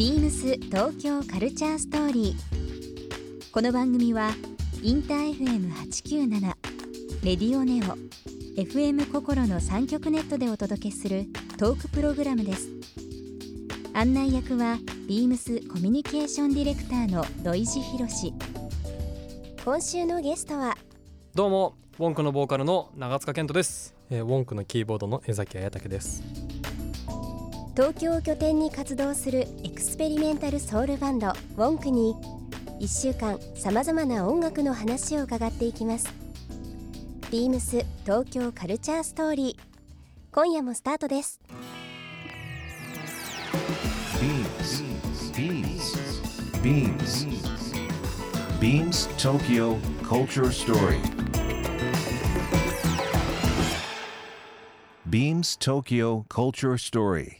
ビームス東京カルチャーストーリー。この番組はインター FM897 レディオネオ FM 心の三極ネットでお届けするトークプログラムです。案内役はビームスコミュニケーションディレクターの土井博志。今週のゲストはどうもウォンクのボーカルの長塚健人ですえー、ウォンクのキーボードの江崎彩武です東京を拠点に活動するエクスペリメンタルソウルバンドウォンクに1週間さまざまな音楽の話を伺っていきますビームス東京カルチャーストーリー今夜もスタートです Beams. Beams. Beams Tokyo Culture Story. Beams Tokyo Culture Story.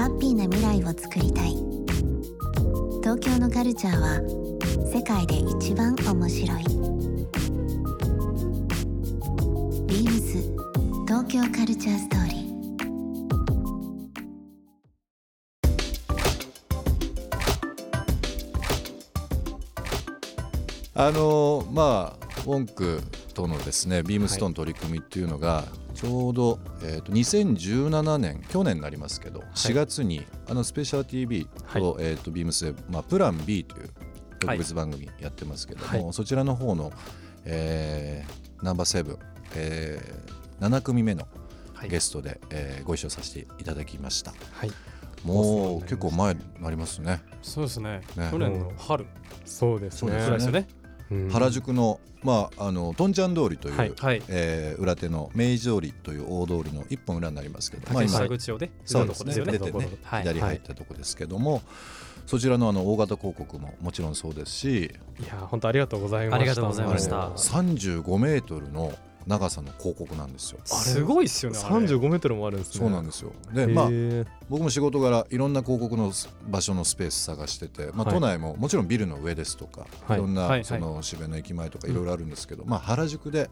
ハッピーな未来を作りたい。東京のカルチャーは世界で一番面白い。ビームス東京カルチャーストーリー。あのまあウォンクとのですねビームストーン取り組みっていうのが、ちょうど、えー、と2017年去年になりますけど、4月にあのスペシャル TV と,、えー、とビームスで、まあ、プラン B という特別番組やってますけども、はそちらの方の、えーナンバーセブン、えー、7組目のゲストで、えーご一緒させていただきました。はい。もう結構前になりますね。そうですね。ね。去年の春。そうですね。そうですね。うん原宿の,、まあ、あのトンチャン通りという、はいはい。えー裏手の明治通りという大通りの一本裏になりますけど、まあ、竹今下口をねそう出ですね出てね、はい左入ったとこですけども、そちらのあの大型広告ももちろんそうですしいや本当ありがとうございました。ありがとうございました。もう35メートルの長さの広告なんですよ。すごいっすよねあれ。35メートルもあるんですねそうなんですよ。で、まあ、僕も仕事柄いろんな広告の場所のスペース探してて、まあ、はい。都内ももちろんビルの上ですとか、はい。い、ろんな、はいその渋谷の駅前とかいろいろあるんですけど、まあ、原宿で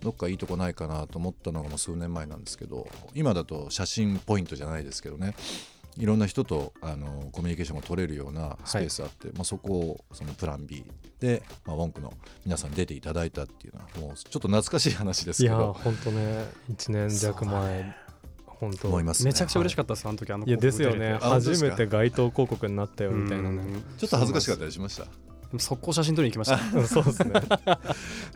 どっかいいとこないかなと思ったのがもう数年前なんですけど今だと写真ポイントじゃないですけどねいろんな人とあのコミュニケーションが取れるようなスペースあって、まあ、そこをそのプラン B で、まあ、ウォンクの皆さんに出ていただいたっていうのはもうちょっと懐かしい話ですいやけど本当ね1年弱前本当思いますね。めちゃくちゃ嬉しかったですあの時あのい。やですよね。初めて街頭広告になったよみたいなね。ちょっと恥ずかしかったりしました？速攻写真撮りに行きました。う んそうですね。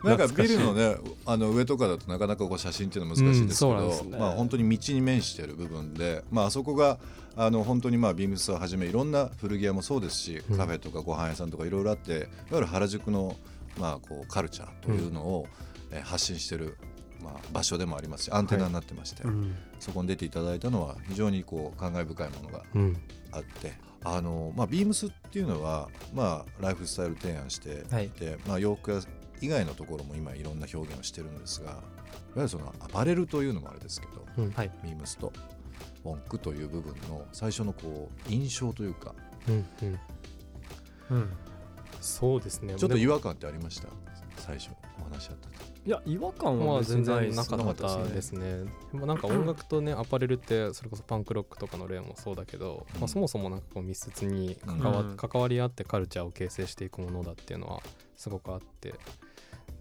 なんかビルのねあの上とかだとなかなかこう写真っていうのは難しいんですけど、うんね。まあ本当に道に面している部分で、まああそこがあの本当にまあビームスをはじめいろんな古着屋もそうですし、うん。カフェとかご飯屋さんとかいろいろあっていわゆる原宿のまあこうカルチャーというのを、えー発信しているまあ場所でもありますしアンテナになってまして、うん。そこに出ていただいたのは非常にこう感慨深いものがうん。あってあの、まあ、ビームスっていうのは、まあ、ライフスタイル提案していて、まあ、洋服屋以外のところも今いろんな表現をしてるんですがいわゆるそのアパレルというのもあれですけどうんはい。ビームスとウォンクという部分の最初のこう印象というか。うんうん。うん。そうですね。ちょっと違和感ってありました？最初お話あったといや違和感まあは全然なかったですね。でもなんか音楽とねアパレルってそれこそパンクロックとかの例もそうだけど、うんまあ、そもそもなんかこう密接に関わ,、うん。関わり合ってカルチャーを形成していくものだっていうのはすごくあって。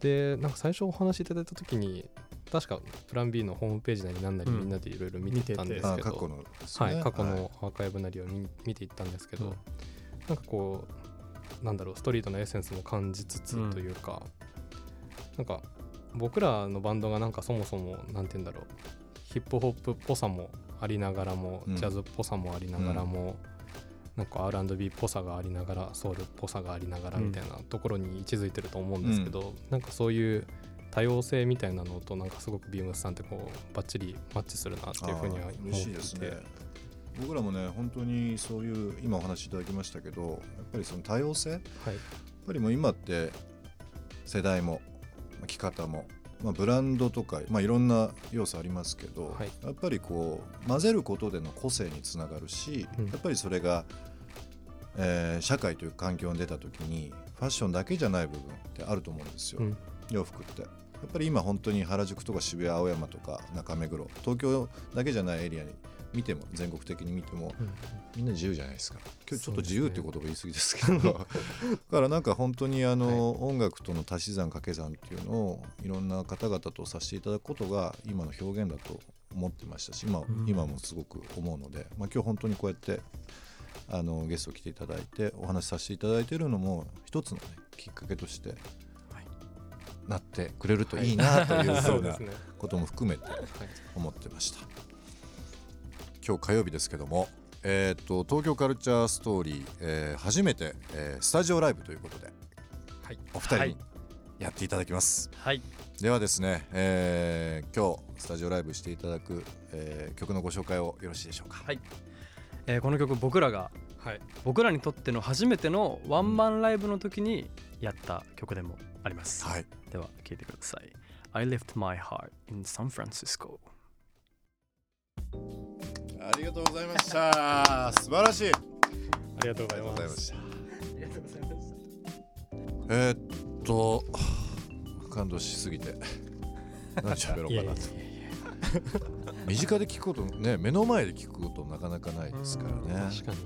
でなんか最初お話しいただいた時に確かプラン B のホームページなりなんなりうん。みんなでいろいろ見てたんですけど、あ過去のはい、過去のアーカイブなりを見見ていったんですけど、うん。なんかこうなんだろうストリートのエッセンスも感じつつうんというか、なんか僕らのバンドがなんかそもそもなんて言うんだろうヒップホップっぽさもありながらも、うん。ジャズっぽさもありながらも、なんか R&B っぽさがありながらソウルっぽさがありながらみたいなところに位置づいてると思うんですけど、なんかそういう多様性みたいなのとなんかすごくビームスさんってこうバッチリマッチするなっていうふうには思って嬉しいですね。僕らもね本当にそういう今お話しいただきましたけどやっぱりその多様性？やっはいぱりもう今って世代もまあ着方も、まあ、ブランドとか、まあ、いろんな要素ありますけど、はい。やっぱりこう混ぜることでの個性につながるし、うん。やっぱりそれが、えー社会という環境に出た時にファッションだけじゃない部分ってあると思うんですよ、うん。洋服って。やっぱり今本当に原宿とか渋谷青山とか中目黒東京だけじゃないエリアに見ても全国的に見てもうん。みんな自由じゃないですか。今日ちょっと自由っていう言葉言い過ぎですけど だからなんか本当にあの、音楽との足し算掛け算っていうのをいろんな方々とさせていただくことが今の表現だと思ってましたし今,、ん。今もすごく思うので、まあ、今日本当にこうやってあのゲスト来ていただいてお話しさせていただいているのも一つの、ね、きっかけとしてなってくれるといいなというふうなことも含めて思ってました今日火曜日ですけども、えー、と東京カルチャーストーリー、えー初めて、えースタジオライブということで、はい。お二人にはい。やっていただきます、はい。ではですね、えー今日スタジオライブしていただく、えー曲のご紹介をよろしいでしょうか。はい。えーこの曲僕らがはい。僕らにとっての初めてのワンマンライブの時にやった曲でもあります、はい。では聴いてください。I left my heart in San Francisco ありがとうございました。素晴らしい。あありがとうございますした。ありがとうございましたえー、っと感動しすぎて。何喋ろういやいやかなと身近で聞くことね目の前で聞くことなかなかないですからね。確かに。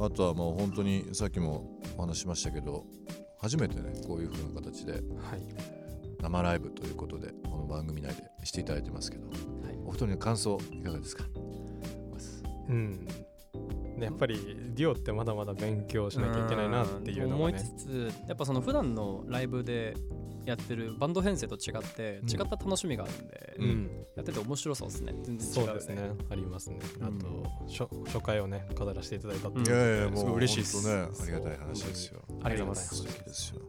あとはもう本当にさっきもお話ししましたけど初めてねこういう風な形ではい。生ライブということでこの番組内でしていただいてますけど、お二人の感想いかがですか？うん。ねやっぱりデュオってまだまだ勉強しなきゃいけないなっていうの思いがねつつやっぱその普段のライブでやってるバンド編成と違ってうん。違った楽しみがあるんで、うん。やってて面白そうですね。全然違うそうですね。ありますね。あうん。と初初回をね飾らせていただいたっていううんいやいやもうすごい嬉しいです。ねありがたい話ですよ。ありがとうございます。素敵ですよ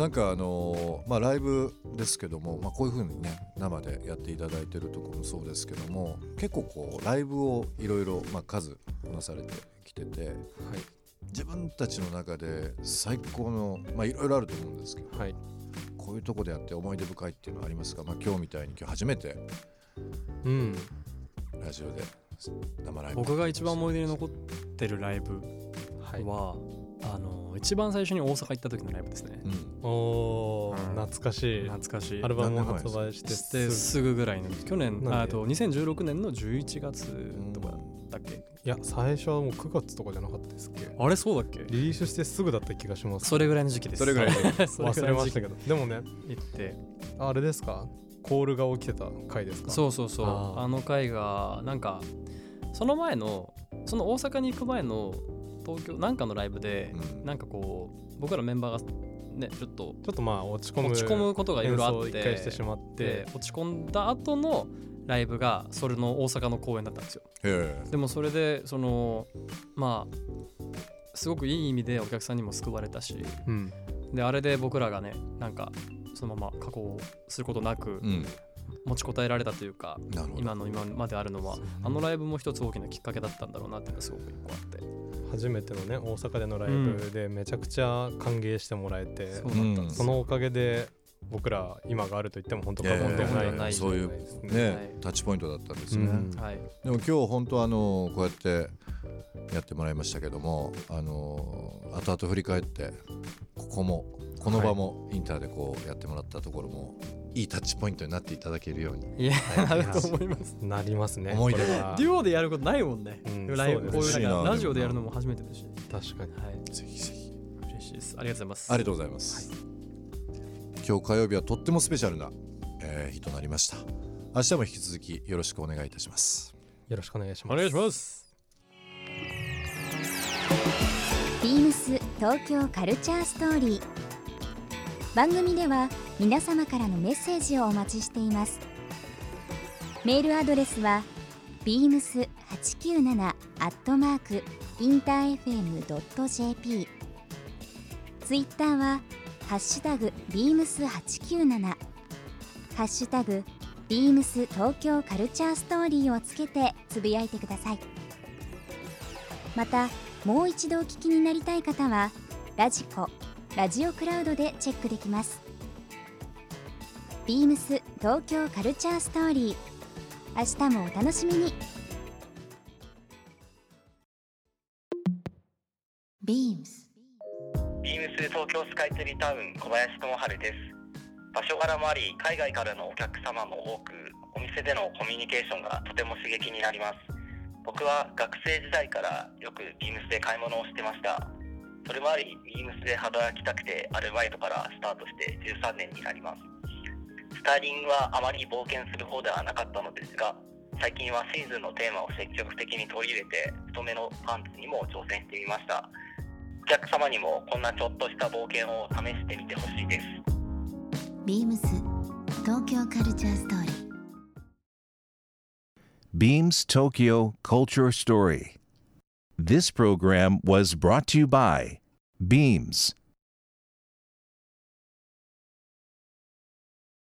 なんかあのーまあライブですけども、まあ、こういう風にね生でやっていただいてるところもそうですけども結構こうライブをいろいろまあ数こなされてきててはい。自分たちの中で最高のまあいろいろあると思うんですけどはい。こういうとこでやって思い出深いっていうのはありますか、まあ、今日みたいに今日初めてうん。ラジオで生ライブ僕が一番思い出に残ってるライブはい。は、あの一番最初に大阪行った時のライブですね、うん。おーうん。懐かしい。懐かしい。アルバムも何年前発売してしてすすぐぐらいの去年なんで？あと2016年の11月とかだっけ、いや最初はもう9月とかじゃなかったですっけ。あれそうだっけ？リリースしてすぐだった気がします。それぐらいの時期です。それぐらいの時それぐ忘らいの時期。れましたけど。でもね行って。あれですか？コールが起きてた回ですか？そうそうそう。あー。あの回がなんかその前のその大阪に行く前の東京なんかのライブで、うん。なんかこう僕らメンバーがねちょっとちょっとまあ落ち込む落ち込むことがいろいろあってしてしまって。で落ち込んだ後のライブがそれの大阪の公演だったんですよ。でもそれでそのまあすごくいい意味でお客さんにも救われたしうん。であれで僕らがねなんかそのまま過去をすることなくうん持ちこたえられたというか、今の今まであるのはあのライブも一つ大きなきっかけだったんだろうなっていうのがすごく一個あって。初めてのね大阪でのライブでめちゃくちゃ歓迎してもらえて、そうんそのおかげで僕ら今があると言っても本当過言ではないいやいやいやないそういうですね、はいタッチポイントだったんですね、うん。はい。でも今日本当あのこうやってやってもらいましたけどもあの後々振り返ってここもこの場もインターでこうやってもらったところもいいタッチポイントになっていただけるように。いや、はい。なると思います。なりますね思い出これは。デュオでやることないもんね、うんライブこういうラジオでやるのも初めてですし。確かに。はい。ぜひぜひ。嬉しいです。ありがとうございます。ありがとうございます、今日火曜日はとってもスペシャルな、えー日となりました。明日も引き続きよろしくお願いいたします。よろしくお願いします。お願いします。ビームス東京カルチャーストーリー。番組では皆様からのメッセージをお待ちしています。メールアドレスは beams897 アットマークインター FM.jp ツイッターはハッシュタグ beams897 ハッシュタグ beams 東京カルチャーストーリーをつけてつぶやいてください。またもう一度お聞きになりたい方はラジコラジオクラウドでチェックできます。ビームス東京カルチャーストーリー。明日もお楽しみに。ビームスビームス東京スカイツリータウン小林智春です。場所柄もあり海外からのお客様も多くお店でのコミュニケーションがとても刺激になります。僕は学生時代からよくビームスで買い物をしてました。それもありビームスで働きたくてアルバイトからスタートして13年になります。スタイリングはあまり冒険する方ではなかったのですが最近はシーズンのテーマを積極的に取り入れて太めのパンツにも挑戦してみましたお客様にもこんなちょっとした冒険を試してみてほしいですビームス東京カルチャーストーリー Beams Tokyo Culture Story. This program was brought to you by Beams.